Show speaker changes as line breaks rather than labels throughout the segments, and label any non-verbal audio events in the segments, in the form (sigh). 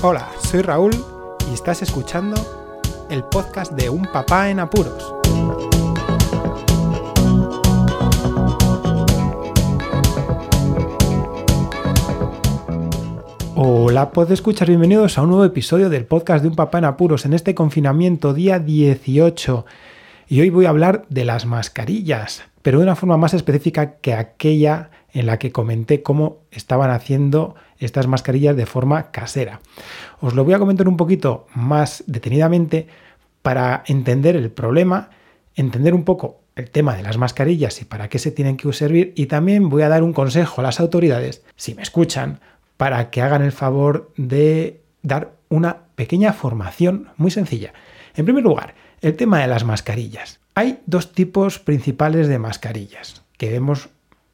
Hola, soy Raúl y estás escuchando el podcast de Un Papá en Apuros. Hola, puedes escuchar, bienvenidos a un nuevo episodio del podcast de Un Papá en Apuros en este confinamiento día 18. Y hoy voy a hablar de las mascarillas, pero de una forma más específica que aquella en la que comenté cómo estaban haciendo estas mascarillas de forma casera. Os lo voy a comentar un poquito más detenidamente para entender el problema, entender un poco el tema de las mascarillas y para qué se tienen que servir y también voy a dar un consejo a las autoridades, si me escuchan, para que hagan el favor de dar una pequeña formación muy sencilla. En primer lugar, el tema de las mascarillas. Hay dos tipos principales de mascarillas que vemos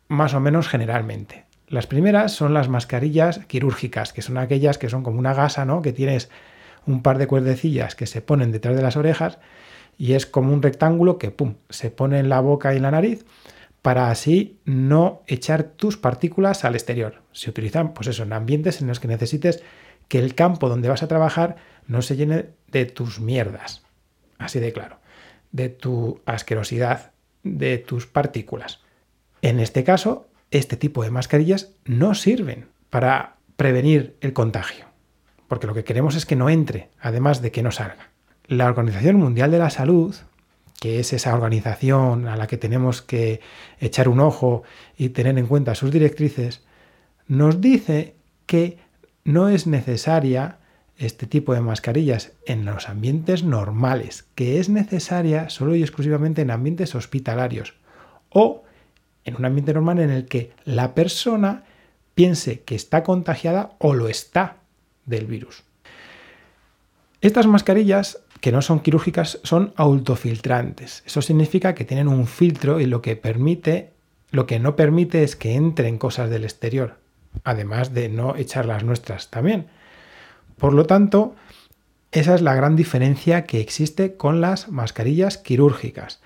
más o menos generalmente. Las primeras son las mascarillas quirúrgicas, que son aquellas que son como una gasa, ¿no? Que tienes un par de cuerdecillas que se ponen detrás de las orejas y es como un rectángulo que, pum, se pone en la boca y en la nariz para así no echar tus partículas al exterior. Se utilizan, pues eso, en ambientes en los que necesites que el campo donde vas a trabajar no se llene de tus mierdas. Así de claro. De tu asquerosidad, de tus partículas. En este caso, este tipo de mascarillas no sirven para prevenir el contagio, porque lo que queremos es que no entre, además de que no salga. La Organización Mundial de la Salud, que es esa organización a la que tenemos que echar un ojo y tener en cuenta sus directrices, nos dice que no es necesaria este tipo de mascarillas en los ambientes normales, que es necesaria solo y exclusivamente en ambientes hospitalarios o en un ambiente normal en el que la persona piense que está contagiada o lo está del virus. Estas mascarillas, que no son quirúrgicas, son autofiltrantes. Eso significa que tienen un filtro y lo que permite, lo que no permite es que entren cosas del exterior, además de no echar las nuestras también. Por lo tanto, esa es la gran diferencia que existe con las mascarillas quirúrgicas.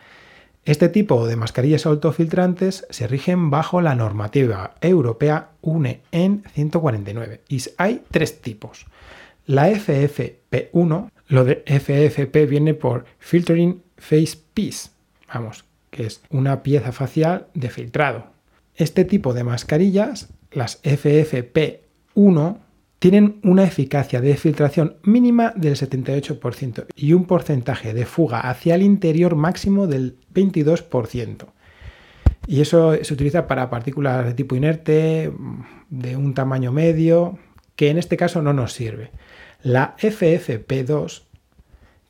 Este tipo de mascarillas autofiltrantes se rigen bajo la normativa europea UNE en 149 y hay tres tipos. La FFP1, lo de FFP viene por Filtering Face Piece, vamos, que es una pieza facial de filtrado. Este tipo de mascarillas, las FFP1, tienen una eficacia de filtración mínima del 78% y un porcentaje de fuga hacia el interior máximo del 22%. Y eso se utiliza para partículas de tipo inerte, de un tamaño medio, que en este caso no nos sirve. La FFP2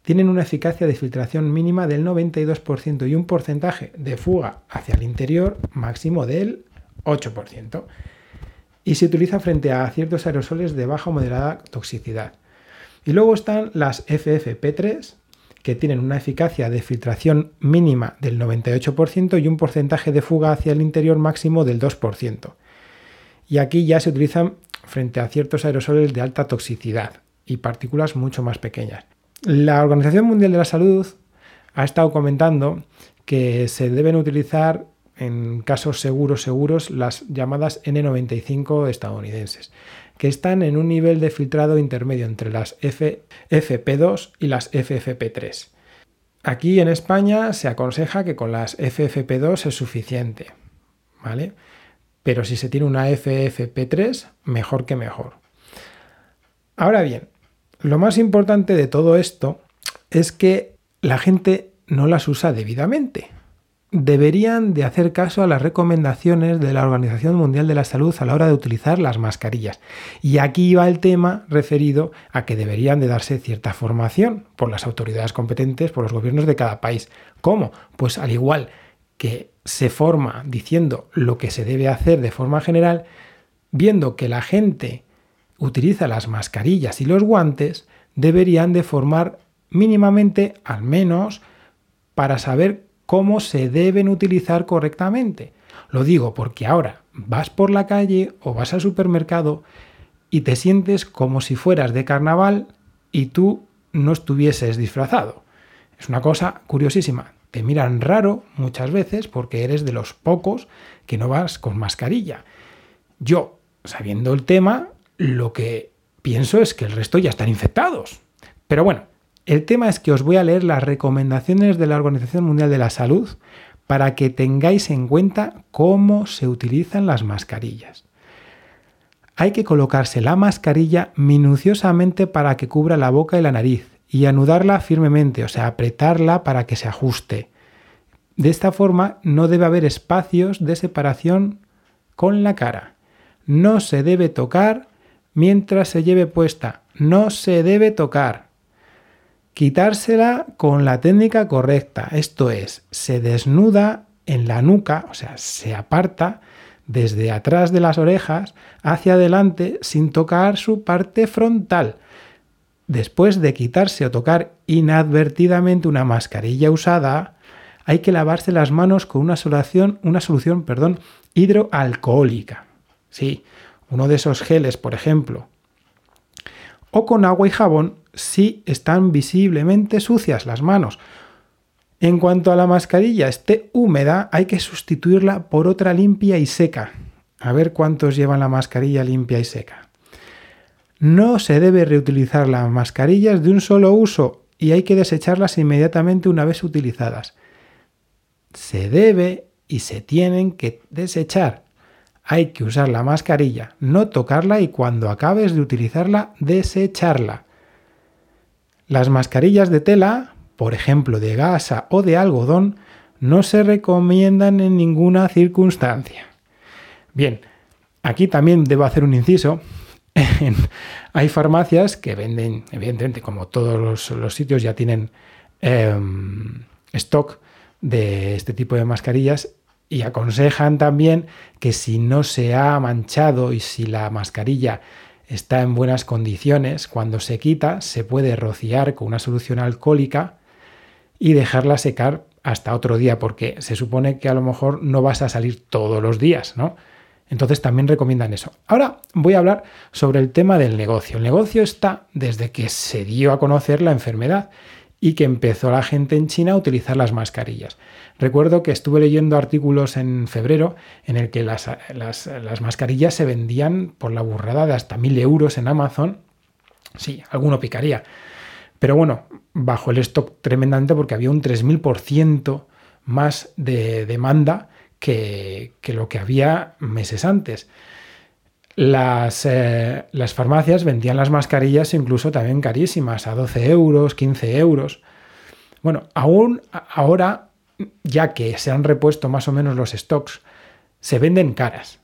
tienen una eficacia de filtración mínima del 92% y un porcentaje de fuga hacia el interior máximo del 8% y se utiliza frente a ciertos aerosoles de baja o moderada toxicidad. Y luego están las FFP3, que tienen una eficacia de filtración mínima del 98% y un porcentaje de fuga hacia el interior máximo del 2%. Y aquí ya se utilizan frente a ciertos aerosoles de alta toxicidad y partículas mucho más pequeñas. La Organización Mundial de la Salud ha estado comentando que se deben utilizar en casos seguros seguros las llamadas N95 estadounidenses, que están en un nivel de filtrado intermedio entre las FFP2 y las FFP3. Aquí en España se aconseja que con las FFP2 es suficiente, ¿vale? Pero si se tiene una FFP3, mejor que mejor. Ahora bien, lo más importante de todo esto es que la gente no las usa debidamente deberían de hacer caso a las recomendaciones de la Organización Mundial de la Salud a la hora de utilizar las mascarillas. Y aquí va el tema referido a que deberían de darse cierta formación por las autoridades competentes, por los gobiernos de cada país. ¿Cómo? Pues al igual que se forma diciendo lo que se debe hacer de forma general, viendo que la gente utiliza las mascarillas y los guantes, deberían de formar mínimamente, al menos, para saber cómo se deben utilizar correctamente. Lo digo porque ahora vas por la calle o vas al supermercado y te sientes como si fueras de carnaval y tú no estuvieses disfrazado. Es una cosa curiosísima. Te miran raro muchas veces porque eres de los pocos que no vas con mascarilla. Yo, sabiendo el tema, lo que pienso es que el resto ya están infectados. Pero bueno, el tema es que os voy a leer las recomendaciones de la Organización Mundial de la Salud para que tengáis en cuenta cómo se utilizan las mascarillas. Hay que colocarse la mascarilla minuciosamente para que cubra la boca y la nariz y anudarla firmemente, o sea, apretarla para que se ajuste. De esta forma no debe haber espacios de separación con la cara. No se debe tocar mientras se lleve puesta. No se debe tocar. Quitársela con la técnica correcta, esto es, se desnuda en la nuca, o sea, se aparta desde atrás de las orejas hacia adelante sin tocar su parte frontal. Después de quitarse o tocar inadvertidamente una mascarilla usada, hay que lavarse las manos con una solución, una solución perdón, hidroalcohólica. Sí, uno de esos geles, por ejemplo. O con agua y jabón si están visiblemente sucias las manos. En cuanto a la mascarilla esté húmeda, hay que sustituirla por otra limpia y seca. A ver cuántos llevan la mascarilla limpia y seca. No se debe reutilizar las mascarillas de un solo uso y hay que desecharlas inmediatamente una vez utilizadas. Se debe y se tienen que desechar. Hay que usar la mascarilla, no tocarla y cuando acabes de utilizarla, desecharla. Las mascarillas de tela, por ejemplo de gasa o de algodón, no se recomiendan en ninguna circunstancia. Bien, aquí también debo hacer un inciso. (laughs) Hay farmacias que venden, evidentemente, como todos los, sitios ya tienen em, stock de este tipo de mascarillas y aconsejan también que si no se ha manchado y si la mascarilla está en buenas condiciones, cuando se quita se puede rociar con una solución alcohólica y dejarla secar hasta otro día, porque se supone que a lo mejor no vas a salir todos los días, ¿no? Entonces también recomiendan eso. Ahora voy a hablar sobre el tema del negocio. El negocio está desde que se dio a conocer la enfermedad y que empezó la gente en China a utilizar las mascarillas. Recuerdo que estuve leyendo artículos en febrero en el que las, mascarillas se vendían por la burrada de hasta mil euros en Amazon. Sí, alguno picaría. Pero bueno, bajo el stock tremendamente porque había un 3000% más de demanda que, que lo que había meses antes. Las, eh, las, farmacias vendían las mascarillas incluso también carísimas, a 12 euros, 15 euros. Bueno, aún ahora, ya que se han repuesto más o menos los stocks, se venden caras,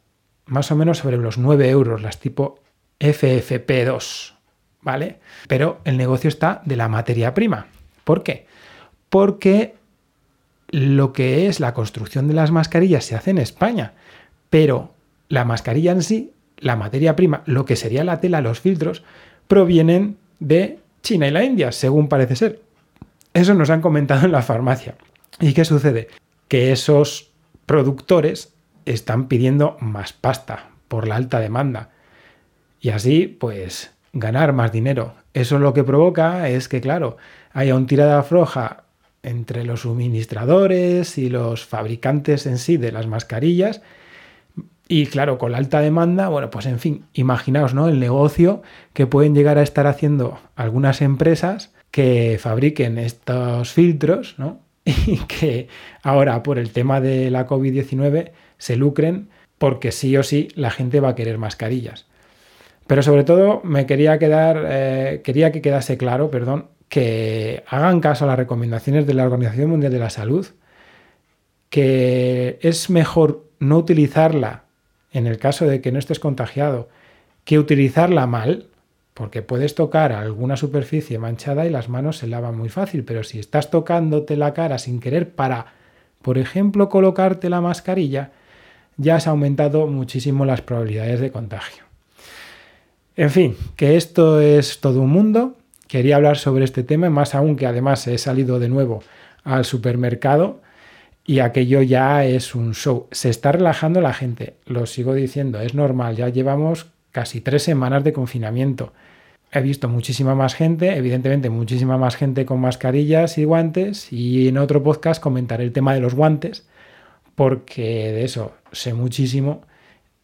más o menos sobre los 9 euros, las tipo FFP2, ¿vale? Pero el negocio está de la materia prima. ¿Por qué? Porque lo que es la construcción de las mascarillas se hace en España, pero la mascarilla en sí la materia prima, lo que sería la tela, los filtros, provienen de China y la India, según parece ser. Eso nos han comentado en la farmacia. ¿Y qué sucede? Que esos productores están pidiendo más pasta por la alta demanda. Y así, pues, ganar más dinero. Eso lo que provoca es que, claro, haya un tirada floja entre los suministradores y los fabricantes en sí de las mascarillas y claro, con la alta demanda, bueno, pues en fin, imaginaos, ¿no? El negocio que pueden llegar a estar haciendo algunas empresas que fabriquen estos filtros, ¿no? (laughs) Y que ahora por el tema de la COVID-19 se lucren porque sí o sí la gente va a querer mascarillas. Pero sobre todo me quería quedar, eh, quería que quedase claro, perdón, que hagan caso a las recomendaciones de la Organización Mundial de la Salud, que es mejor no utilizarla en el caso de que no estés contagiado, que utilizarla mal, porque puedes tocar alguna superficie manchada y las manos se lavan muy fácil, pero si estás tocándote la cara sin querer para, por ejemplo, colocarte la mascarilla, ya has aumentado muchísimo las probabilidades de contagio. En fin, que esto es todo un mundo. Quería hablar sobre este tema, más aún que además he salido de nuevo al supermercado y aquello ya es un show. Se está relajando la gente, lo sigo diciendo, es normal, ya llevamos casi tres semanas de confinamiento. He visto muchísima más gente, evidentemente muchísima más gente con mascarillas y guantes y en otro podcast comentaré el tema de los guantes porque de eso sé muchísimo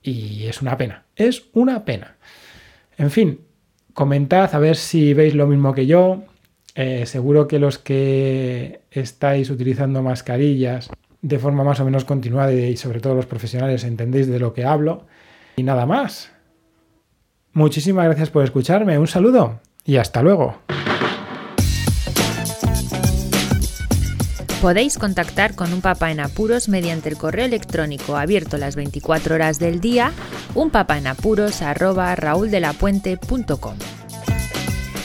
y es una pena, es una pena. En fin, Comentad a ver si veis lo mismo que yo. Eh, seguro que los que estáis utilizando mascarillas de forma más o menos continuada y sobre todo los profesionales entendéis de lo que hablo. Y nada más. Muchísimas gracias por escucharme. Un saludo y hasta luego.
Podéis contactar con un papá en apuros mediante el correo electrónico abierto las 24 horas del día, unpapaenapuros@rauldelapuente.com.